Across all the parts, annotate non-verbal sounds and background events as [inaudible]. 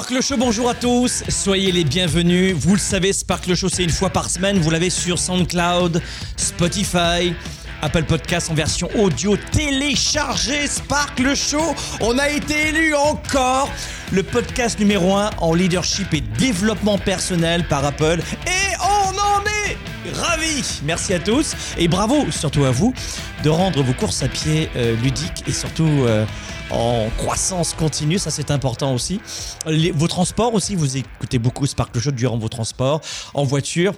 Sparkle Show, bonjour à tous, soyez les bienvenus. Vous le savez, Sparkle Show, c'est une fois par semaine. Vous l'avez sur SoundCloud, Spotify, Apple Podcast en version audio. Téléchargez Sparkle Show. On a été élu encore le podcast numéro 1 en leadership et développement personnel par Apple. Et on en est ravis. Merci à tous et bravo surtout à vous de rendre vos courses à pied euh, ludiques et surtout euh, en croissance continue, ça c'est important aussi. Vos transports aussi, vous écoutez beaucoup Sparkle Show durant vos transports, en voiture.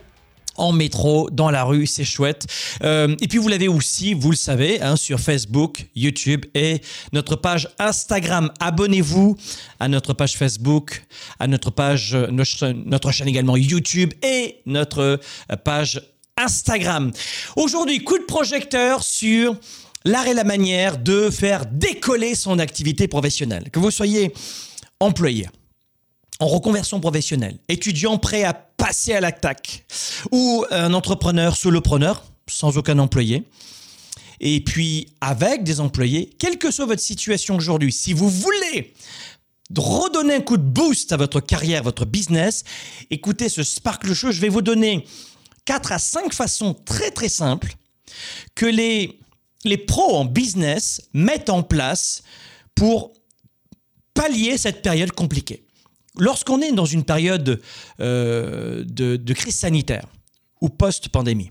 En métro, dans la rue, c'est chouette. Euh, et puis vous l'avez aussi, vous le savez, hein, sur Facebook, YouTube et notre page Instagram. Abonnez-vous à notre page Facebook, à notre page, euh, notre, notre chaîne également YouTube et notre euh, page Instagram. Aujourd'hui, coup de projecteur sur l'art et la manière de faire décoller son activité professionnelle. Que vous soyez employé, en reconversion professionnelle, étudiant prêt à passer à l'attaque, ou un entrepreneur solopreneur sans aucun employé, et puis avec des employés, quelle que soit votre situation aujourd'hui, si vous voulez redonner un coup de boost à votre carrière, votre business, écoutez ce Sparkle Show, je vais vous donner 4 à 5 façons très très simples que les, les pros en business mettent en place pour pallier cette période compliquée. Lorsqu'on est dans une période euh, de, crise sanitaire ou post-pandémie,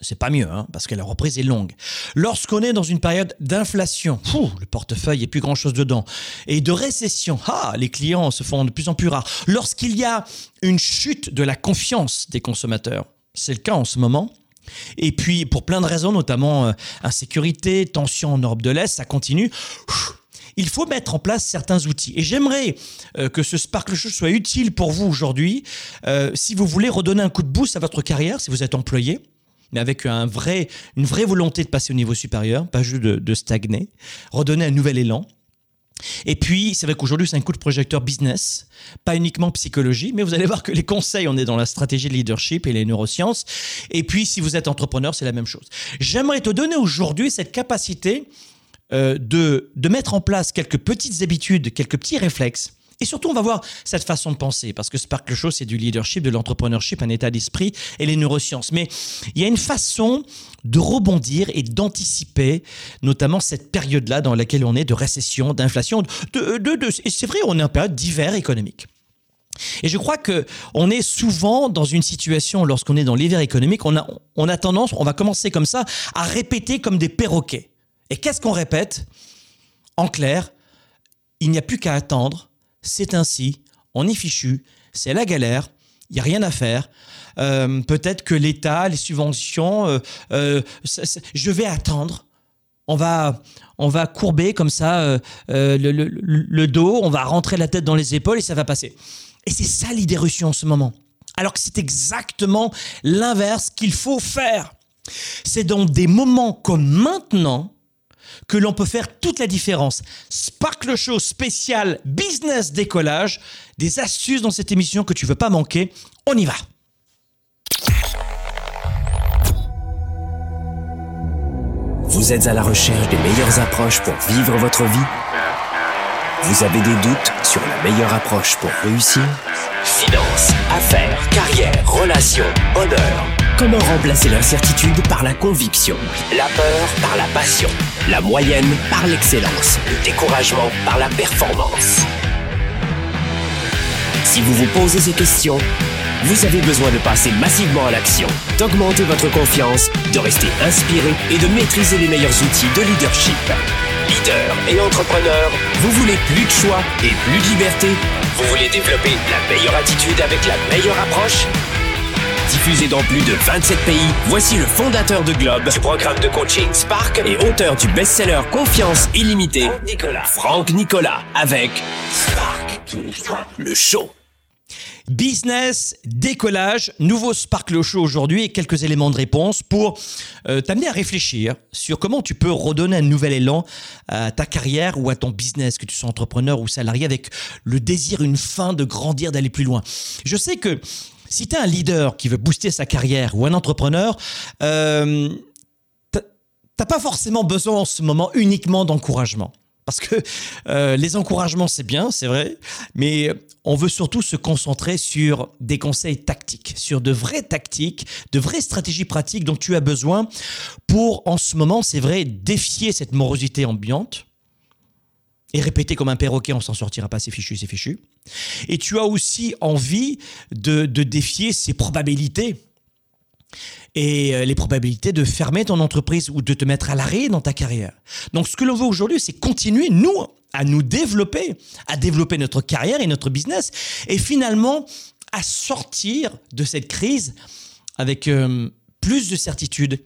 c'est pas mieux, hein, parce que la reprise est longue. Lorsqu'on est dans une période d'inflation, le portefeuille est plus grand chose dedans, et de récession, ah, les clients se font de plus en plus rares. Lorsqu'il y a une chute de la confiance des consommateurs, c'est le cas en ce moment. Et puis, pour plein de raisons, notamment euh, insécurité, tension en Europe de l'Est, ça continue. Il faut mettre en place certains outils. Et j'aimerais euh, que ce Sparkle Show soit utile pour vous aujourd'hui. Euh, si vous voulez redonner un coup de boost à votre carrière, si vous êtes employé, mais avec un vrai, une vraie volonté de passer au niveau supérieur, pas juste de, de stagner, redonner un nouvel élan. Et puis, c'est vrai qu'aujourd'hui, c'est un coup de projecteur business, pas uniquement psychologie, mais vous allez voir que les conseils, on est dans la stratégie de leadership et les neurosciences. Et puis, si vous êtes entrepreneur, c'est la même chose. J'aimerais te donner aujourd'hui cette capacité euh, de, de mettre en place quelques petites habitudes, quelques petits réflexes. Et surtout, on va voir cette façon de penser, parce que Sparkle Show, c'est du leadership, de l'entrepreneurship, un état d'esprit et les neurosciences. Mais il y a une façon de rebondir et d'anticiper, notamment cette période-là dans laquelle on est de récession, d'inflation. Et c'est vrai, on est en période d'hiver économique. Et je crois que on est souvent dans une situation, lorsqu'on est dans l'hiver économique, on a tendance, on va commencer comme ça, à répéter comme des perroquets. Et qu'est-ce qu'on répète? En clair, il n'y a plus qu'à attendre, c'est ainsi, on est fichu, c'est la galère, il n'y a rien à faire. Euh, Peut-être que l'État, les subventions, euh, euh, je vais attendre. On va, on va courber comme ça le, le- le dos, on va rentrer la tête dans les épaules et ça va passer. Et c'est ça l'idée reçue en ce moment. Alors que c'est exactement l'inverse qu'il faut faire. C'est dans des moments comme maintenant que l'on peut faire toute la différence. Sparkle Show spécial business décollage, des astuces dans cette émission que tu veux pas manquer. On y va. Vous êtes à la recherche des meilleures approches pour vivre votre vie? Vous avez des doutes sur la meilleure approche pour réussir? Finances, affaires, carrière, relations, honneur. Comment remplacer l'incertitude par la conviction? La peur par la passion La moyenne par l'excellence Le découragement par la performance Si vous vous posez ces questions, vous avez besoin de passer massivement à l'action, d'augmenter votre confiance, de rester inspiré et de maîtriser les meilleurs outils de leadership. Leader et entrepreneur, vous voulez plus de choix et plus de liberté? Vous voulez développer la meilleure attitude avec la meilleure approche? Diffusé dans plus de 27 pays, voici le fondateur de Globe, du programme de coaching Spark et auteur du best-seller Confiance illimitée, Nicolas. Franck Nicolas, avec Spark, le show. Business, décollage, nouveau Sparkle Show aujourd'hui et quelques éléments de réponse pour euh, t'amener à réfléchir sur comment tu peux redonner un nouvel élan à ta carrière ou à ton business, que tu sois entrepreneur ou salarié, avec le désir, une fin de grandir, d'aller plus loin. Je sais que si tu es un leader qui veut booster sa carrière ou un entrepreneur, euh, t'as pas forcément besoin en ce moment uniquement d'encouragement. Parce que euh, les encouragements, c'est bien, c'est vrai, mais on veut surtout se concentrer sur des conseils tactiques, sur de vraies tactiques, de vraies stratégies pratiques dont tu as besoin pour, en ce moment, c'est vrai, défier cette morosité ambiante et répéter comme un perroquet, on s'en sortira pas, c'est fichu, c'est fichu. Et tu as aussi envie de, de défier ces probabilités et euh, les probabilités de fermer ton entreprise ou de te mettre à l'arrêt dans ta carrière. Donc ce que l'on veut aujourd'hui, c'est continuer, nous, à nous développer, à développer notre carrière et notre business, et finalement à sortir de cette crise avec euh, plus de certitude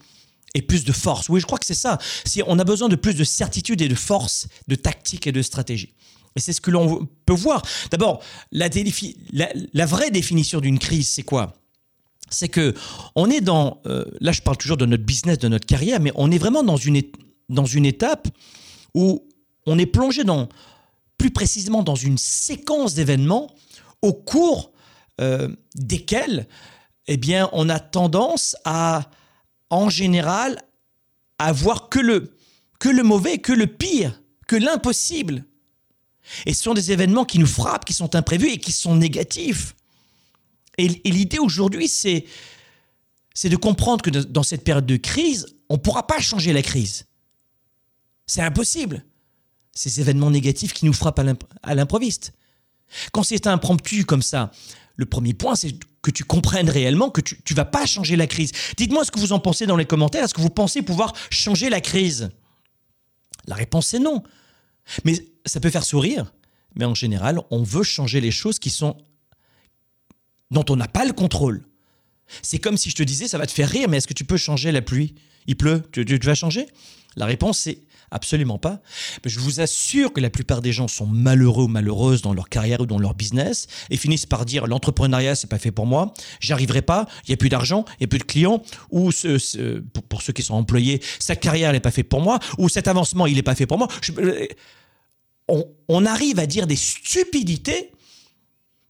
et plus de force. Oui, je crois que c'est ça. Si on a besoin de plus de certitude et de force, de tactique et de stratégie. Et c'est ce que l'on peut voir. D'abord, la, vraie définition d'une crise, c'est quoi? C'est que on est dans, euh, là je parle toujours de notre business, de notre carrière, mais on est vraiment dans une, étape où on est plongé dans, plus précisément dans une séquence d'événements au cours euh, desquels, eh bien, on a tendance à, en général, à que le mauvais, que le pire, que l'impossible. Et ce sont des événements qui nous frappent, qui sont imprévus et qui sont négatifs. Et, l'idée aujourd'hui, c'est, de comprendre que dans cette période de crise, on ne pourra pas changer la crise. C'est impossible. Ces événements négatifs qui nous frappent à l'improviste. Quand c'est impromptu comme ça, le premier point, c'est que tu comprennes réellement que tu ne vas pas changer la crise. Dites-moi ce que vous en pensez dans les commentaires. Est-ce que vous pensez pouvoir changer la crise? La réponse est non. Mais ça peut faire sourire. Mais en général, on veut changer les choses qui sont dont on n'a pas le contrôle. C'est comme si je te disais, ça va te faire rire, mais est-ce que tu peux changer la pluie? Il pleut, tu, vas changer? La réponse c'est absolument pas. Mais je vous assure que la plupart des gens sont malheureux ou malheureuses dans leur carrière ou dans leur business et finissent par dire l'entrepreneuriat c'est pas fait pour moi, j'y arriverai pas, il y a plus d'argent, il y a plus de clients ou pour, ceux qui sont employés, cette carrière n'est pas faite pour moi ou cet avancement il n'est pas fait pour moi. on arrive à dire des stupidités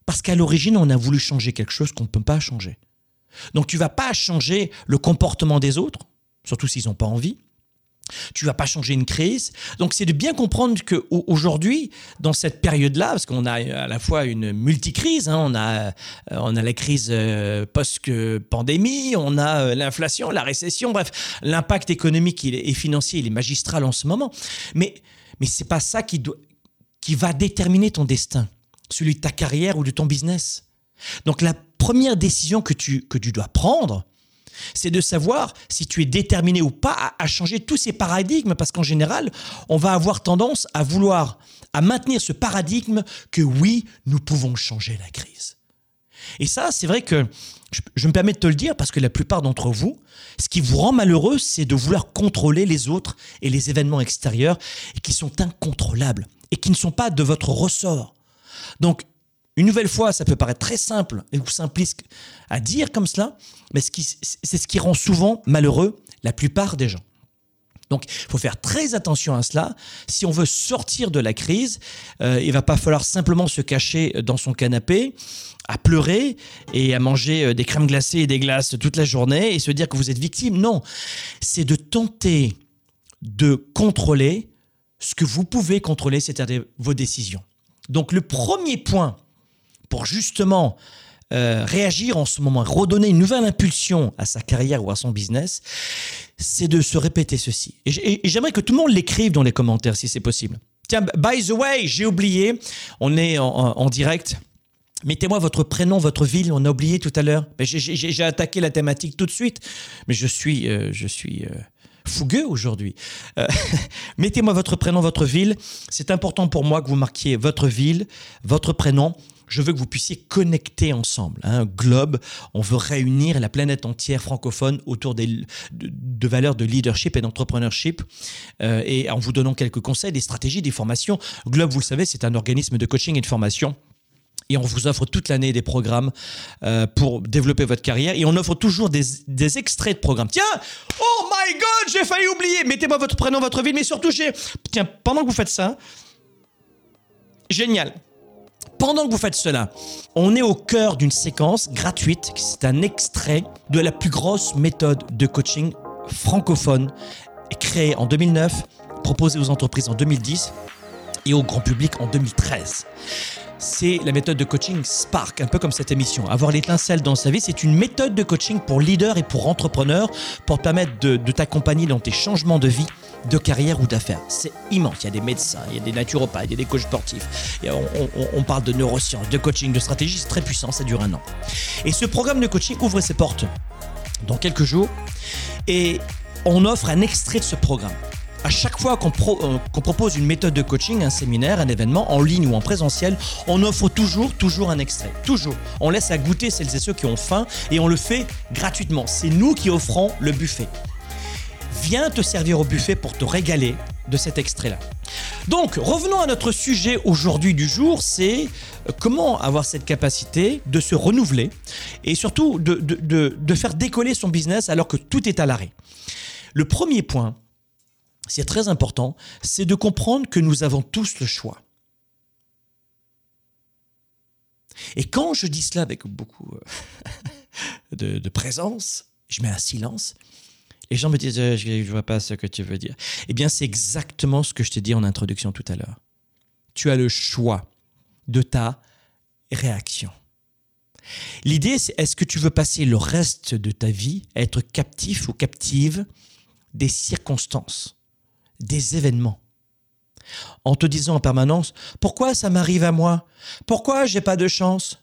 parce qu'à l'origine, on a voulu changer quelque chose qu'on ne peut pas changer. Donc tu vas pas changer le comportement des autres, surtout s'ils n'ont pas envie. Tu vas pas changer une crise. Donc c'est de bien comprendre qu'aujourd'hui, dans cette période-là, parce qu'on a à la fois une multicrise, hein, on, a, euh, on a la crise euh, post-pandémie, on a euh, l'inflation, la récession, bref, l'impact économique et financier, il est magistral en ce moment. Mais, mais ce n'est pas ça qui, doit, qui va déterminer ton destin celui de ta carrière ou de ton business. Donc la première décision que tu, que tu dois prendre, c'est de savoir si tu es déterminé ou pas à, changer tous ces paradigmes, parce qu'en général, on va avoir tendance à vouloir, à maintenir ce paradigme que oui, nous pouvons changer la crise. Et ça, c'est vrai que je, me permets de te le dire parce que la plupart d'entre vous, ce qui vous rend malheureux, c'est de vouloir contrôler les autres et les événements extérieurs qui sont incontrôlables et qui ne sont pas de votre ressort. Donc, une nouvelle fois, ça peut paraître très simple ou simpliste à dire comme cela, mais c'est ce qui rend souvent malheureux la plupart des gens. Donc, il faut faire très attention à cela. Si on veut sortir de la crise, euh, il va pas falloir simplement se cacher dans son canapé, à pleurer et à manger euh, des crèmes glacées et des glaces toute la journée et se dire que vous êtes victime. Non, c'est de tenter de contrôler ce que vous pouvez contrôler, c'est-à-dire vos décisions. Donc le premier point pour justement euh, réagir en ce moment, redonner une nouvelle impulsion à sa carrière ou à son business, c'est de se répéter ceci. Et j'aimerais que tout le monde l'écrive dans les commentaires si c'est possible. Tiens, by the way, j'ai oublié, on est en, direct. Mettez-moi votre prénom, votre ville, on a oublié tout à l'heure. J'ai attaqué la thématique tout de suite, mais je suis, euh, je suis euh, fougueux aujourd'hui. Euh, [laughs] mettez-moi votre prénom, votre ville. C'est important pour moi que vous marquiez votre ville, votre prénom. Je veux que vous puissiez connecter ensemble. Hein. globe, on veut réunir la planète entière francophone autour des, de, valeurs de leadership et d'entrepreneurship euh, et en vous donnant quelques conseils, des stratégies, des formations. Globe, vous le savez, c'est un organisme de coaching et de formation et on vous offre toute l'année des programmes euh, pour développer votre carrière et on offre toujours des, des, extraits de programmes. Tiens, oh my god, j'ai failli oublier. Mettez-moi votre prénom, votre ville, mais surtout j'ai. Tiens, pendant que vous faites ça, génial. Pendant que vous faites cela, on est au cœur d'une séquence gratuite. C'est un extrait de la plus grosse méthode de coaching francophone créée en 2009, proposée aux entreprises en 2010 et au grand public en 2013 c'est la méthode de coaching Spark, un peu comme cette émission. Avoir l'étincelle dans sa vie, c'est une méthode de coaching pour leaders et pour entrepreneurs pour permettre de, t'accompagner dans tes changements de vie, de carrière ou d'affaires. C'est immense. Il y a des médecins, il y a des naturopathes, il y a des coachs sportifs. on, parle de neurosciences, de coaching, de stratégie. C'est très puissant, ça dure un an. Et ce programme de coaching ouvre ses portes dans quelques jours et on offre un extrait de ce programme à chaque fois euh, qu'on propose une méthode de coaching, un séminaire, un événement, en ligne ou en présentiel, on offre toujours, toujours un extrait. Toujours. On laisse à goûter celles et ceux qui ont faim et on le fait gratuitement. C'est nous qui offrons le buffet. Viens te servir au buffet pour te régaler de cet extrait-là. Donc, revenons à notre sujet aujourd'hui du jour, c'est euh, comment avoir cette capacité de se renouveler et surtout de, de faire décoller son business alors que tout est à l'arrêt. Le premier point, c'est très important, c'est de comprendre que nous avons tous le choix. Et quand je dis cela avec beaucoup euh, [laughs] de, présence, je mets un silence, les gens me disent euh, Je ne vois pas ce que tu veux dire. Eh bien, c'est exactement ce que je t'ai dit en introduction tout à l'heure. Tu as le choix de ta réaction. L'idée, c'est est-ce que tu veux passer le reste de ta vie à être captif ou captive des circonstances? Des événements. En te disant en permanence, pourquoi ça m'arrive à moi? Pourquoi j'ai pas de chance?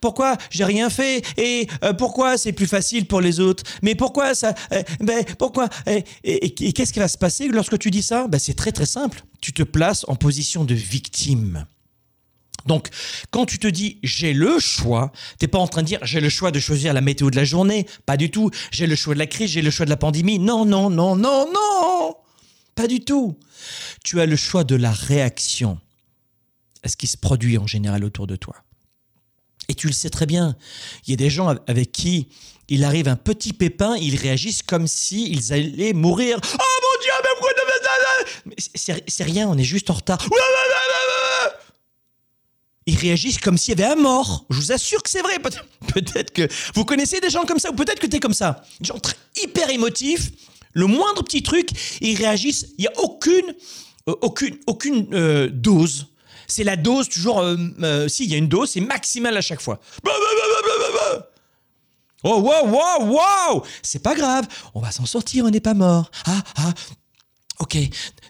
Pourquoi j'ai rien fait et euh, pourquoi c'est plus facile pour les autres? Mais pourquoi ça euh, Ben pourquoi Et, qu'est-ce qui va se passer lorsque tu dis ça? Ben, c'est très très simple. Tu te places en position de victime. Donc, quand tu te dis j'ai le choix, t'es pas en train de dire j'ai le choix de choisir la météo de la journée, pas du tout. J'ai le choix de la crise, j'ai le choix de la pandémie. Non, non, non, non, non. Pas du tout. Tu as le choix de la réaction à ce qui se produit en général autour de toi. Et tu le sais très bien. Il y a des gens avec qui il arrive un petit pépin, ils réagissent comme s'ils allaient mourir. Oh mon Dieu, mais pourquoi C'est rien, on est juste en retard. Ils réagissent comme s'il y avait un mort. Je vous assure que c'est vrai. Peut-être que vous connaissez des gens comme ça, ou peut-être que tu es comme ça. Des gens très, hyper émotifs, le moindre petit truc, ils réagissent. Il n'y a aucune, euh, aucune, aucune euh, dose. C'est la dose toujours. Euh, si, il y a une dose, c'est maximal à chaque fois. Oh, wow, wow, wow C'est pas grave, on va s'en sortir, on n'est pas mort. Ah, ah, ok,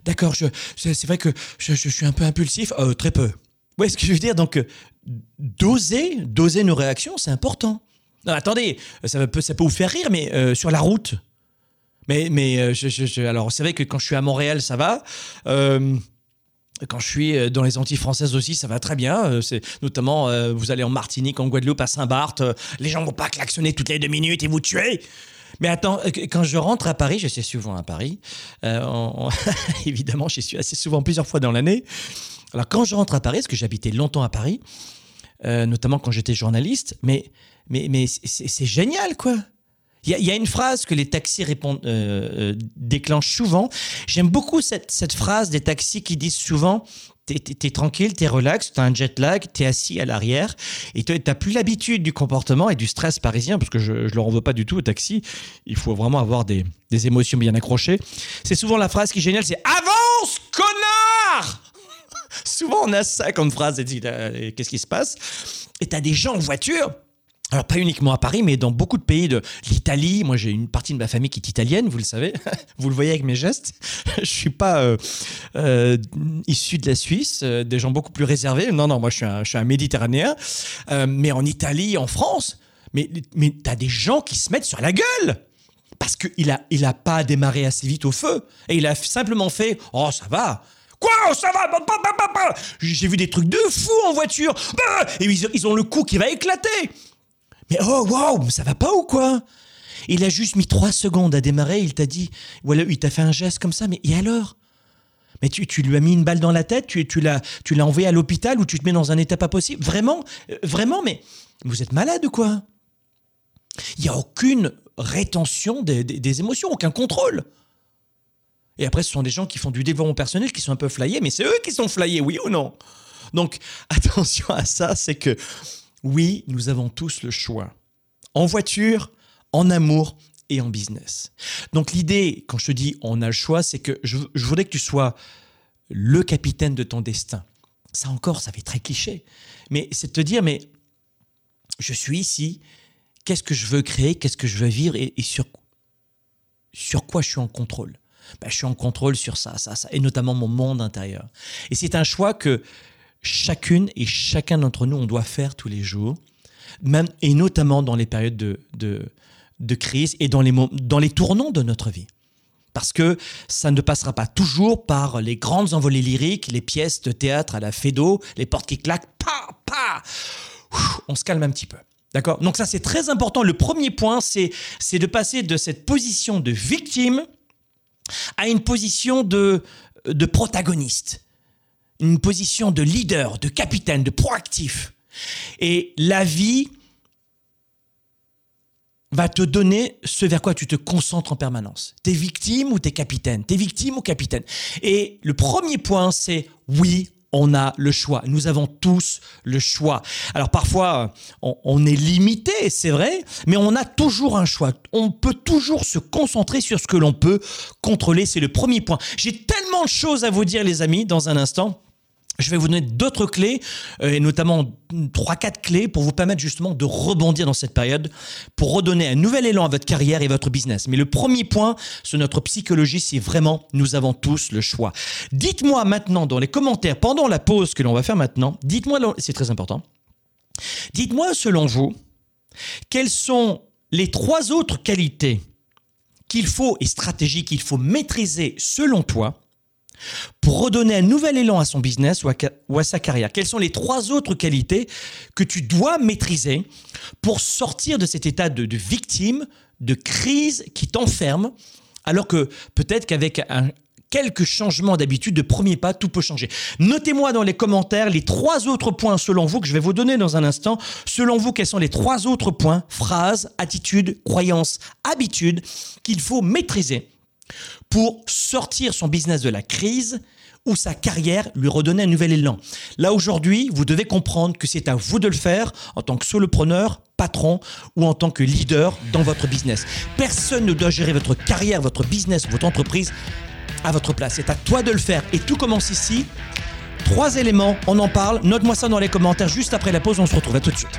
d'accord, je, c'est vrai que je, suis un peu impulsif, très peu. Ouais, ce que je veux dire, donc, doser, doser nos réactions, c'est important. Non, attendez, ça peut, ça peut vous faire rire, mais sur la route, mais, mais euh, je, alors, c'est vrai que quand je suis à Montréal, ça va. Euh, quand je suis euh, dans les Antilles françaises aussi, ça va très bien. C'est notamment, vous allez en Martinique, en Guadeloupe, à Saint-Barth, les gens vont pas klaxonner toutes les deux minutes et vous tuer. Mais attends, quand je rentre à Paris, je suis souvent à Paris. [laughs] évidemment, j'y suis assez souvent, plusieurs fois dans l'année. Alors quand je rentre à Paris, parce que j'habitais longtemps à Paris, notamment quand j'étais journaliste, mais mais mais c'est génial quoi. Il y, a une phrase que les taxis euh, euh, déclenchent souvent. J'aime beaucoup cette, phrase des taxis qui disent souvent T'es es, tranquille, t'es relax, t'as un jet lag, t'es assis à l'arrière et t'as plus l'habitude du comportement et du stress parisien parce que je, ne leur en veux pas du tout au taxi. Il faut vraiment avoir des, émotions bien accrochées. C'est souvent la phrase qui est géniale c'est Avance, connard Souvent on a ça comme phrase et euh, qu'est-ce qui se passe? Et t'as des gens en voiture alors pas uniquement à Paris, mais dans beaucoup de pays de l'Italie. Moi, j'ai une partie de ma famille qui est italienne, vous le savez. [laughs] vous le voyez avec mes gestes. [laughs] je suis pas euh, euh, issu de la Suisse, euh, des gens beaucoup plus réservés. Non, non, moi, je suis un, méditerranéen. mais en Italie, en France, mais, t'as des gens qui se mettent sur la gueule. Parce qu'il n'a il a pas démarré assez vite au feu. Et il a simplement fait Oh, ça va. Quoi? Oh, Ça va? J'ai vu des trucs de fou en voiture. Bah, et ils, ont le cou qui va éclater. Mais oh, waouh, ça va pas ou quoi? Il a juste mis trois secondes à démarrer. Il t'a dit Voilà, il t'a fait un geste comme ça. Mais et alors? Mais tu, tu, lui as mis une balle dans la tête, tu, tu l'as envoyé à l'hôpital ou tu te mets dans un état pas possible? Vraiment euh, Vraiment Mais vous êtes malade ou quoi? Il n'y a aucune rétention des, émotions, aucun contrôle. Et après, ce sont des gens qui font du développement personnel, qui sont un peu flyés, mais c'est eux qui sont flyés, oui ou non? Donc, [laughs] attention à ça, c'est que oui, nous avons tous le choix. En voiture, en amour et en business. Donc l'idée, quand je te dis on a le choix, c'est que je, voudrais que tu sois le capitaine de ton destin. Ça encore, ça fait très cliché. Mais c'est de te dire, mais je suis ici, qu'est-ce que je veux créer, qu'est-ce que je veux vivre et, sur, sur quoi je suis en contrôle? Ben, je suis en contrôle sur ça, ça, ça, et notamment mon monde intérieur. Et c'est un choix que chacune et chacun d'entre nous, on doit faire tous les jours, même, et notamment dans les périodes de, de, crise et dans les, dans les tournants de notre vie. Parce que ça ne passera pas toujours par les grandes envolées lyriques, les pièces de théâtre à la Fédo, les portes qui claquent, pa, pa. On se calme un petit peu. D'accord? Donc ça, c'est très important. Le premier point, c'est de passer de cette position de victime à une position de, de protagoniste, une position de leader, de capitaine, de proactif. Et la vie va te donner ce vers quoi tu te concentres en permanence. T'es victime ou t'es capitaine? T'es victime ou capitaine? Et le premier point, c'est oui, on a le choix. Nous avons tous le choix. Alors parfois, on, est limité, c'est vrai, mais on a toujours un choix. On peut toujours se concentrer sur ce que l'on peut contrôler. C'est le premier point. J'ai tellement de choses à vous dire, les amis, dans un instant. Je vais vous donner d'autres clés, euh, et notamment trois, quatre clés pour vous permettre justement de rebondir dans cette période, pour redonner un nouvel élan à votre carrière et votre business. Mais le premier point sur notre psychologie, c'est vraiment nous avons tous le choix. Dites-moi maintenant dans les commentaires, pendant la pause que l'on va faire maintenant, dites-moi, c'est très important, dites-moi selon vous, quelles sont les trois autres qualités qu'il faut et stratégies qu'il faut maîtriser selon toi pour redonner un nouvel élan à son business ou à, sa carrière Quelles sont les trois autres qualités que tu dois maîtriser pour sortir de cet état de, victime, de crise qui t'enferme, alors que peut-être qu'avec quelques changements d'habitude, de premier pas, tout peut changer. Notez-moi dans les commentaires les trois autres points selon vous que je vais vous donner dans un instant. Selon vous, quels sont les trois autres points, phrases, attitudes, croyances, habitudes qu'il faut maîtriser pour sortir son business de la crise ou sa carrière, lui redonner un nouvel élan. Là aujourd'hui, vous devez comprendre que c'est à vous de le faire en tant que solopreneur, patron ou en tant que leader dans votre business. Personne ne doit gérer votre carrière, votre business, votre entreprise à votre place. C'est à toi de le faire et tout commence ici. Trois éléments, on en parle. Note-moi ça dans les commentaires juste après la pause. On se retrouve à tout de suite.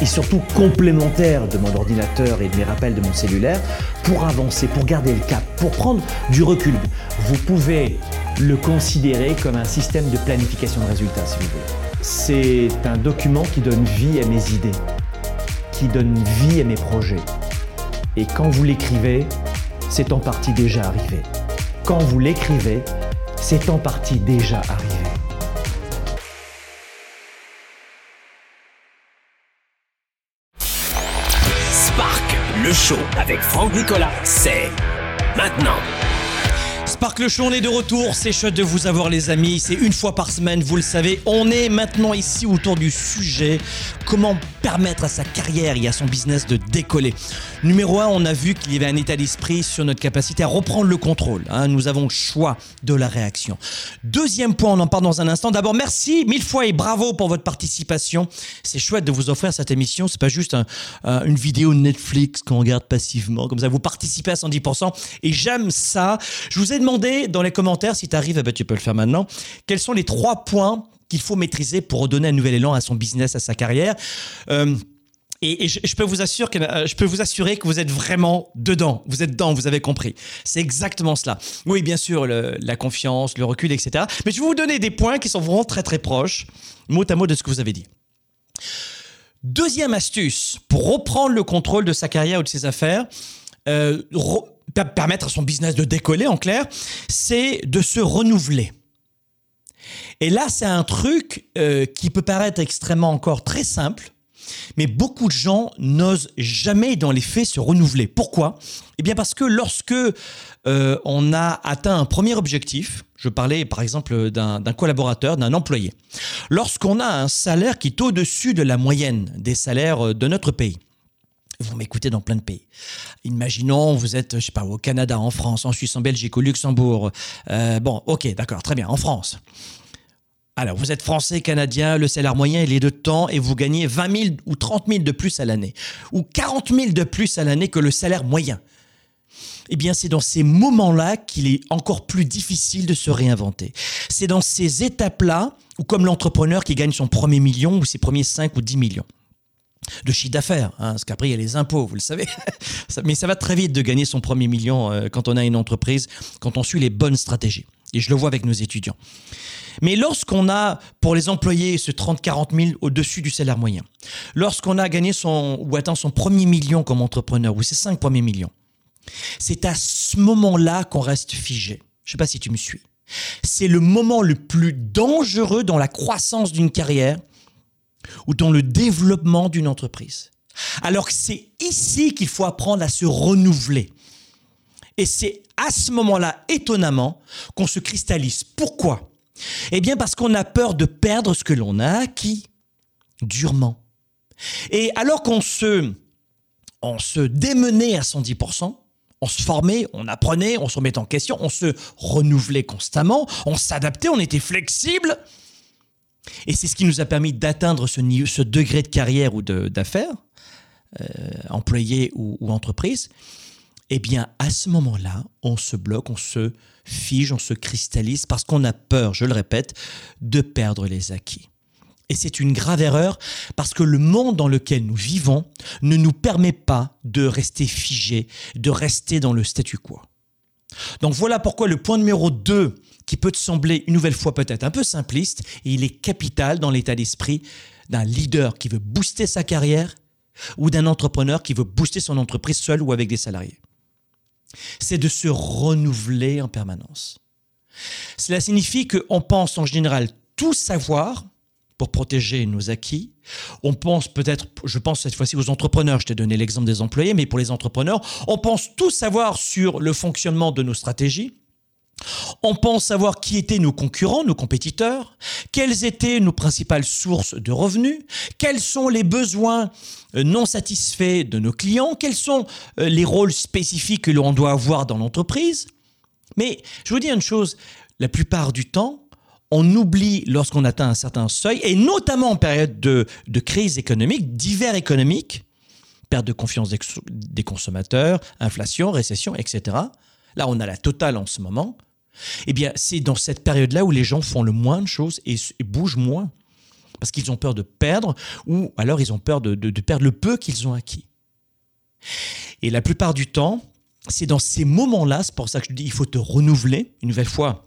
et surtout complémentaire de mon ordinateur et de mes rappels de mon cellulaire pour avancer, pour garder le cap, pour prendre du recul. Vous pouvez le considérer comme un système de planification de résultats, si vous voulez. C'est un document qui donne vie à mes idées, qui donne vie à mes projets. Et quand vous l'écrivez, c'est en partie déjà arrivé. Quand vous l'écrivez, c'est en partie déjà arrivé. Le show avec Franck Nicolas, c'est maintenant. Sparkle Show, on est de retour. C'est chouette de vous avoir, les amis. C'est une fois par semaine, vous le savez. On est maintenant ici autour du sujet comment permettre à sa carrière et à son business de décoller. Numéro 1, on a vu qu'il y avait un état d'esprit sur notre capacité à reprendre le contrôle. Hein. Nous avons le choix de la réaction. Deuxième point, on en parle dans un instant. D'abord, merci mille fois et bravo pour votre participation. C'est chouette de vous offrir cette émission. C'est pas juste une vidéo Netflix qu'on regarde passivement. Comme ça, vous participez à 110%. Et j'aime ça. Je vous ai demandé dans les commentaires, si tu arrives, eh ben, tu peux le faire maintenant, quels sont les trois points qu'il faut maîtriser pour redonner un nouvel élan à son business, à sa carrière. Euh, et, je, peux vous assurer que, euh, je peux vous assurer que vous êtes vraiment dedans. Vous êtes dedans, vous avez compris. C'est exactement cela. Oui, bien sûr, la confiance, le recul, etc. Mais je vais vous donner des points qui sont vraiment très très proches, mot à mot de ce que vous avez dit. Deuxième astuce pour reprendre le contrôle de sa carrière ou de ses affaires, euh, permettre à son business de décoller en clair, c'est de se renouveler. Et là, c'est un truc euh, qui peut paraître extrêmement encore très simple, mais beaucoup de gens n'osent jamais dans les faits se renouveler. Pourquoi? Eh bien parce que lorsque euh, on a atteint un premier objectif, je parlais par exemple d'un collaborateur, d'un employé, lorsqu'on a un salaire qui est au-dessus de la moyenne des salaires de notre pays, vous m'écoutez dans plein de pays. Imaginons, vous êtes, je sais pas, au Canada, en France, en Suisse, en Belgique, au Luxembourg. Euh, bon, ok, d'accord, très bien, en France. Alors, vous êtes français, canadien, le salaire moyen, il est de temps et vous gagnez 20 000 ou 30 000 de plus à l'année, ou 40 000 de plus à l'année que le salaire moyen. Eh bien, c'est dans ces moments-là qu'il est encore plus difficile de se réinventer. C'est dans ces étapes-là, ou comme l'entrepreneur qui gagne son premier million ou ses premiers 5 ou 10 millions de chiffre d'affaires, hein, parce qu'après il y a les impôts, vous le savez. [laughs] Mais ça va très vite de gagner son premier million euh, quand on a une entreprise, quand on suit les bonnes stratégies. Et je le vois avec nos étudiants. Mais lorsqu'on a, pour les employés, ce 30-40 000 au-dessus du salaire moyen, lorsqu'on a gagné son, ou atteint son premier million comme entrepreneur, ou ses cinq premiers millions, c'est à ce moment-là qu'on reste figé. Je ne sais pas si tu me suis. C'est le moment le plus dangereux dans la croissance d'une carrière ou dans le développement d'une entreprise. Alors que c'est ici qu'il faut apprendre à se renouveler. Et c'est à ce moment-là, étonnamment, qu'on se cristallise. Pourquoi? Eh bien parce qu'on a peur de perdre ce que l'on a acquis durement. Et alors qu'on se, on se démenait à 110%, on se formait, on apprenait, on se remettait en question, on se renouvelait constamment, on s'adaptait, on était flexible. Et c'est ce qui nous a permis d'atteindre ce, ce, degré de carrière ou d'affaires, euh, employé ou, entreprise. Eh bien, à ce moment-là, on se bloque, on se fige, on se cristallise parce qu'on a peur, je le répète, de perdre les acquis. Et c'est une grave erreur parce que le monde dans lequel nous vivons ne nous permet pas de rester figé, de rester dans le statu quo. Donc voilà pourquoi le point numéro 2, qui peut te sembler une nouvelle fois peut-être un peu simpliste, il est capital dans l'état d'esprit d'un leader qui veut booster sa carrière ou d'un entrepreneur qui veut booster son entreprise seul ou avec des salariés c'est de se renouveler en permanence. Cela signifie qu'on pense en général tout savoir pour protéger nos acquis. On pense peut-être, je pense cette fois-ci aux entrepreneurs, je t'ai donné l'exemple des employés, mais pour les entrepreneurs, on pense tout savoir sur le fonctionnement de nos stratégies, on pense savoir qui étaient nos concurrents, nos compétiteurs, quelles étaient nos principales sources de revenus, quels sont les besoins euh, non satisfaits de nos clients, quels sont euh, les rôles spécifiques que l'on doit avoir dans l'entreprise. Mais je vous dis une chose, la plupart du temps, on oublie lorsqu'on atteint un certain seuil, et notamment en période de, crise économique, d'hiver économique, perte de confiance des consommateurs, inflation, récession, etc. Là, on a la totale en ce moment. Eh bien, c'est dans cette période-là où les gens font le moins de choses et, bougent moins. parce qu'ils ont peur de perdre, ou alors ils ont peur de, de perdre le peu qu'ils ont acquis. Et la plupart du temps, c'est dans ces moments-là, c'est pour ça que je dis, il faut te renouveler. Une nouvelle fois,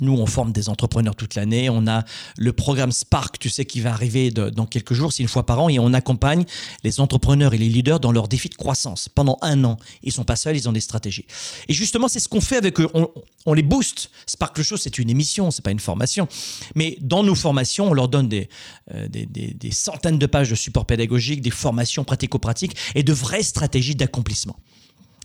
nous, on forme des entrepreneurs toute l'année. On a le programme Spark, tu sais, qui va arriver dans quelques jours, c'est une fois par an, et on accompagne les entrepreneurs et les leaders dans leurs défis de croissance pendant un an. Ils sont pas seuls, ils ont des stratégies. Et justement, c'est ce qu'on fait avec eux. On, les booste. Spark le Show, c'est une émission, c'est pas une formation. Mais dans nos formations, on leur donne des, euh, des, des centaines de pages de support pédagogique, des formations pratico-pratiques et de vraies stratégies d'accomplissement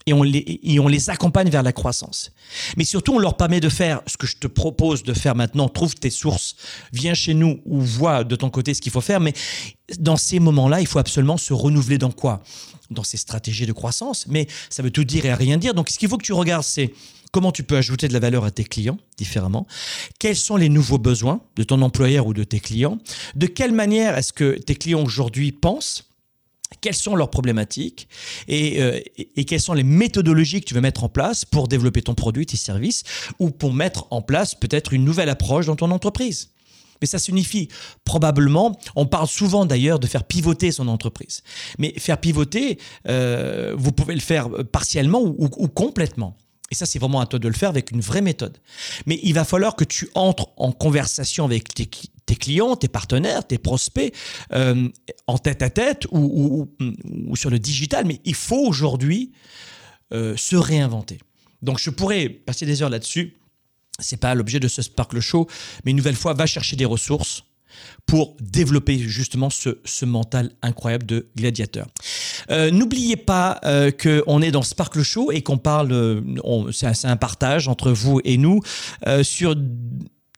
et on, les, accompagne vers la croissance. Mais surtout, on leur permet de faire ce que je te propose de faire maintenant. Trouve tes sources, viens chez nous ou vois de ton côté ce qu'il faut faire. Mais dans ces moments-là, il faut absolument se renouveler dans quoi? Dans ces stratégies de croissance. Mais ça veut tout dire et rien dire. Donc, ce qu'il faut que tu regardes, c'est comment tu peux ajouter de la valeur à tes clients différemment, quels sont les nouveaux besoins de ton employeur ou de tes clients, de quelle manière est-ce que tes clients aujourd'hui pensent? Quelles sont leurs problématiques euh, et, quelles sont les méthodologies que tu veux mettre en place pour développer ton produit, tes services, ou pour mettre en place peut-être une nouvelle approche dans ton entreprise. Mais ça signifie probablement, on parle souvent d'ailleurs de faire pivoter son entreprise. Mais faire pivoter, euh, vous pouvez le faire partiellement ou complètement. Et ça, c'est vraiment à toi de le faire avec une vraie méthode. Mais il va falloir que tu entres en conversation avec tes, clients, tes partenaires, tes prospects, euh, en tête à tête ou, sur le digital. Mais il faut aujourd'hui euh, se réinventer. Donc, je pourrais passer des heures là-dessus. C'est pas l'objet de ce Sparkle Show, mais une nouvelle fois, va chercher des ressources pour développer justement ce, mental incroyable de gladiateur. Euh, n'oubliez pas euh, qu'on est dans Sparkle Show et qu'on parle, euh, c'est un, partage entre vous et nous sur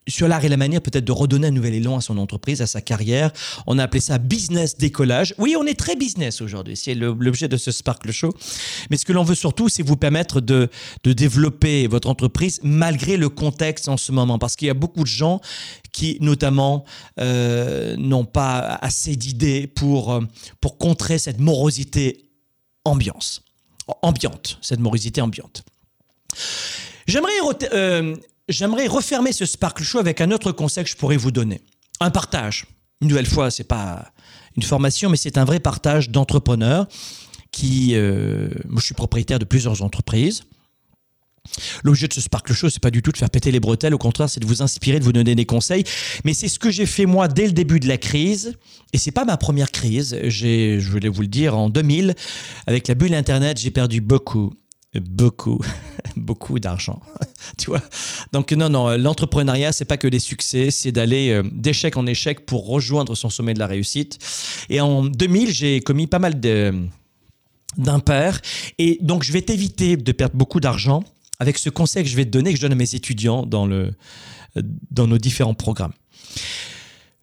sur l'art et la manière peut-être de redonner un nouvel élan à son entreprise, à sa carrière. On a appelé ça business décollage. Oui, on est très business aujourd'hui, c'est l'objet de ce Sparkle Show. Mais ce que l'on veut surtout, c'est vous permettre de, de développer votre entreprise malgré le contexte en ce moment. Parce qu'il y a beaucoup de gens qui, notamment, euh, n'ont pas assez d'idées pour, euh, pour contrer cette morosité ambiance, ambiante, cette morosité ambiante. J'aimerais euh, j'aimerais refermer ce Sparkle Show avec un autre conseil que je pourrais vous donner. Un partage. Une nouvelle fois, c'est pas une formation, mais c'est un vrai partage d'entrepreneurs qui, euh, je suis propriétaire de plusieurs entreprises. L'objet de ce Sparkle Show, c'est pas du tout de faire péter les bretelles, au contraire, c'est de vous inspirer, de vous donner des conseils. Mais c'est ce que j'ai fait moi dès le début de la crise. Et c'est pas ma première crise. Je voulais vous le dire, en 2000, avec la bulle Internet, j'ai perdu beaucoup, beaucoup, [laughs] [laughs] beaucoup d'argent. [laughs] tu vois Donc non, non, l'entrepreneuriat, c'est pas que des succès, c'est d'aller euh, d'échec en échec pour rejoindre son sommet de la réussite. Et en 2000, j'ai commis pas mal d'impairs. Et donc, je vais t'éviter de perdre beaucoup d'argent avec ce conseil que je vais te donner, que je donne à mes étudiants dans, le, dans nos différents programmes.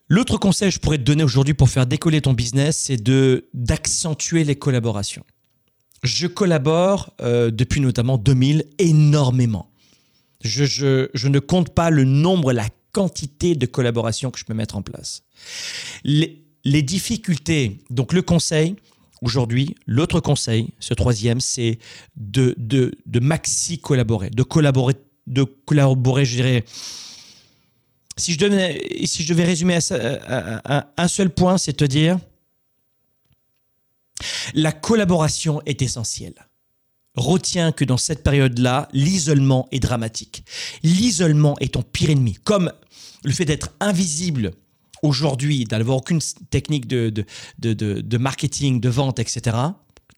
L'autre conseil que je pourrais te donner aujourd'hui pour faire décoller ton business, c'est d'accentuer les collaborations. Je collabore euh, depuis notamment 2000 énormément. Je, ne compte pas le nombre, la quantité de collaborations que je peux mettre en place. Les, difficultés, donc le conseil, aujourd'hui, l'autre conseil, ce troisième, c'est de, de, maxi collaborer, de collaborer, de collaborer, je dirais. Si je, devais, si je devais résumer un seul point, c'est te dire, la collaboration est essentielle. Retiens que dans cette période-là, l'isolement est dramatique. L'isolement est ton pire ennemi. Comme le fait d'être invisible aujourd'hui, d'avoir aucune technique de, de, marketing, de vente, etc.,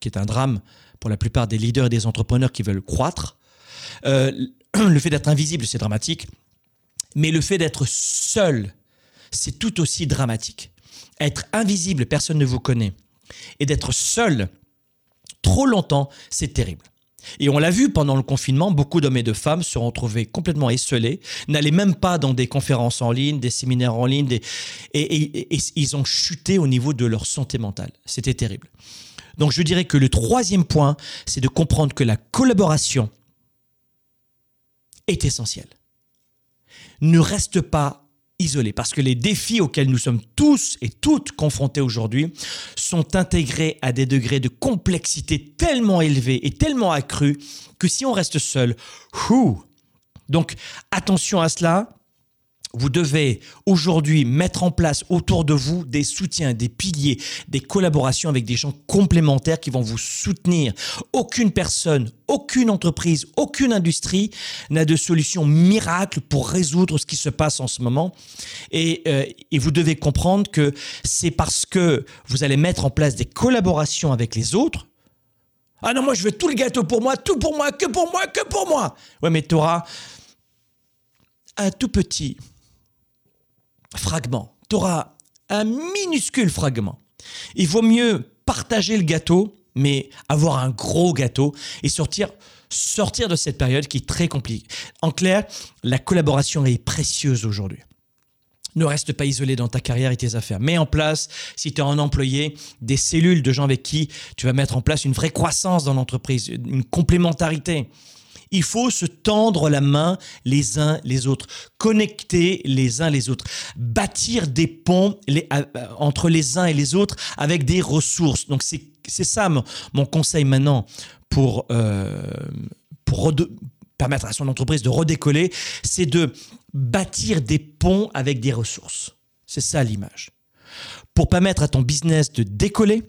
qui est un drame pour la plupart des leaders et des entrepreneurs qui veulent croître. Euh, [clears throat] le fait d'être invisible, c'est dramatique. Mais le fait d'être seul, c'est tout aussi dramatique. Être invisible, personne ne vous connaît et d'être seul trop longtemps, c'est terrible. Et on l'a vu pendant le confinement, beaucoup d'hommes et de femmes se sont retrouvés complètement esselés, n'allaient même pas dans des conférences en ligne, des séminaires en ligne, et, ils ont chuté au niveau de leur santé mentale. C'était terrible. Donc je dirais que le troisième point, c'est de comprendre que la collaboration est essentielle. Ne reste pas isolé parce que les défis auxquels nous sommes tous et toutes confrontés aujourd'hui sont intégrés à des degrés de complexité tellement élevés et tellement accrus que si on reste seul, hou, donc attention à cela. Vous devez aujourd'hui mettre en place autour de vous des soutiens, des piliers, des collaborations avec des gens complémentaires qui vont vous soutenir. Aucune personne, aucune entreprise, aucune industrie n'a de solution miracle pour résoudre ce qui se passe en ce moment. Et, euh, vous devez comprendre que c'est parce que vous allez mettre en place des collaborations avec les autres. Ah non, moi je veux tout le gâteau pour moi, tout pour moi, que pour moi, que pour moi. Ouais, mais tu auras un tout petit fragment. Tu auras un minuscule fragment. Il vaut mieux partager le gâteau, mais avoir un gros gâteau et sortir, sortir de cette période qui est très compliquée. En clair, la collaboration est précieuse aujourd'hui. Ne reste pas isolé dans ta carrière et tes affaires. Mets en place, si tu es un employé, des cellules de gens avec qui tu vas mettre en place une vraie croissance dans l'entreprise, une complémentarité. Il faut se tendre la main les uns les autres, connecter les uns les autres, bâtir des ponts les, euh, entre les uns et les autres avec des ressources. Donc c'est ça mon, conseil maintenant pour, euh, pour permettre à son entreprise de redécoller, c'est de bâtir des ponts avec des ressources. C'est ça l'image. Pour permettre à ton business de décoller,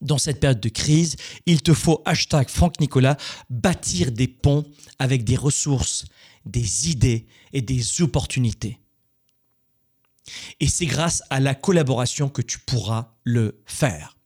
dans cette période de crise, il te faut, hashtag Franck Nicolas, bâtir des ponts avec des ressources, des idées et des opportunités. Et c'est grâce à la collaboration que tu pourras le faire.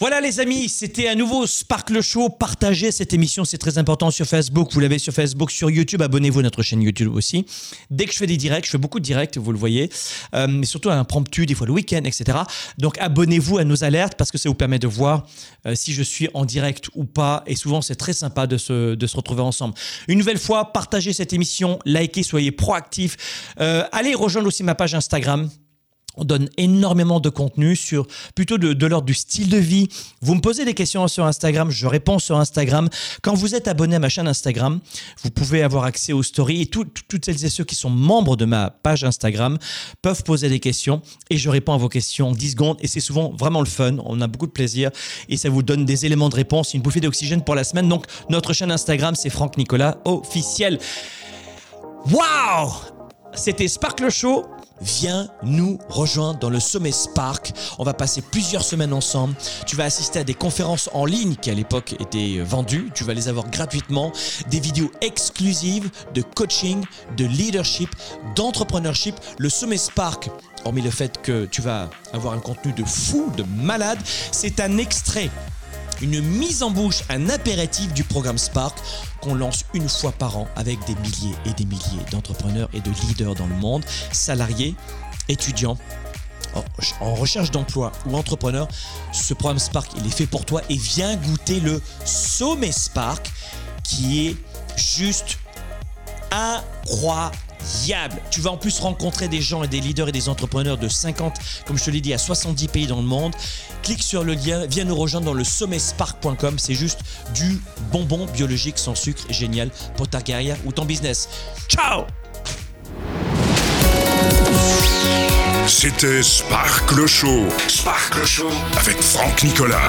Voilà les amis, c'était un nouveau Sparkle Show. Partagez cette émission, c'est très important sur Facebook. Vous l'avez sur Facebook, sur YouTube. Abonnez-vous à notre chaîne YouTube aussi. Dès que je fais des directs, je fais beaucoup de directs, vous le voyez, euh, mais surtout un impromptu, des fois le week-end, etc. Donc abonnez-vous à nos alertes parce que ça vous permet de voir euh, si je suis en direct ou pas. Et souvent, c'est très sympa de se, de se retrouver ensemble. Une nouvelle fois, partagez cette émission, likez, soyez proactifs. Euh, allez rejoindre aussi ma page Instagram on donne énormément de contenu sur plutôt de, l'ordre du style de vie. Vous me posez des questions sur Instagram, je réponds sur Instagram. Quand vous êtes abonné à ma chaîne Instagram, vous pouvez avoir accès aux stories et toutes celles et ceux qui sont membres de ma page Instagram peuvent poser des questions et je réponds à vos questions en 10 secondes et c'est souvent vraiment le fun. On a beaucoup de plaisir et ça vous donne des éléments de réponse, une bouffée d'oxygène pour la semaine. Donc notre chaîne Instagram, c'est Franck Nicolas officiel. Waouh C'était Sparkle Show viens nous rejoindre dans le sommet Spark. On va passer plusieurs semaines ensemble. Tu vas assister à des conférences en ligne qui à l'époque étaient vendues. Tu vas les avoir gratuitement. Des vidéos exclusives de coaching, de leadership, d'entrepreneurship. Le sommet Spark, hormis le fait que tu vas avoir un contenu de fou, de malade, c'est un extrait une mise en bouche, un apéritif du programme Spark qu'on lance une fois par an avec des milliers et des milliers d'entrepreneurs et de leaders dans le monde, salariés, étudiants, en recherche d'emploi ou entrepreneur, ce programme Spark, il est fait pour toi et viens goûter le sommet Spark qui est juste incroyable tu vas en plus rencontrer des gens et des leaders et des entrepreneurs de 50, comme je te l'ai dit, à 70 pays dans le monde. Clique sur le lien, viens nous rejoindre dans le sommetspark.com. C'est juste du bonbon biologique sans sucre génial pour ta carrière ou ton business. Ciao C'était Spark le Show. Spark le Show avec Franck Nicolas.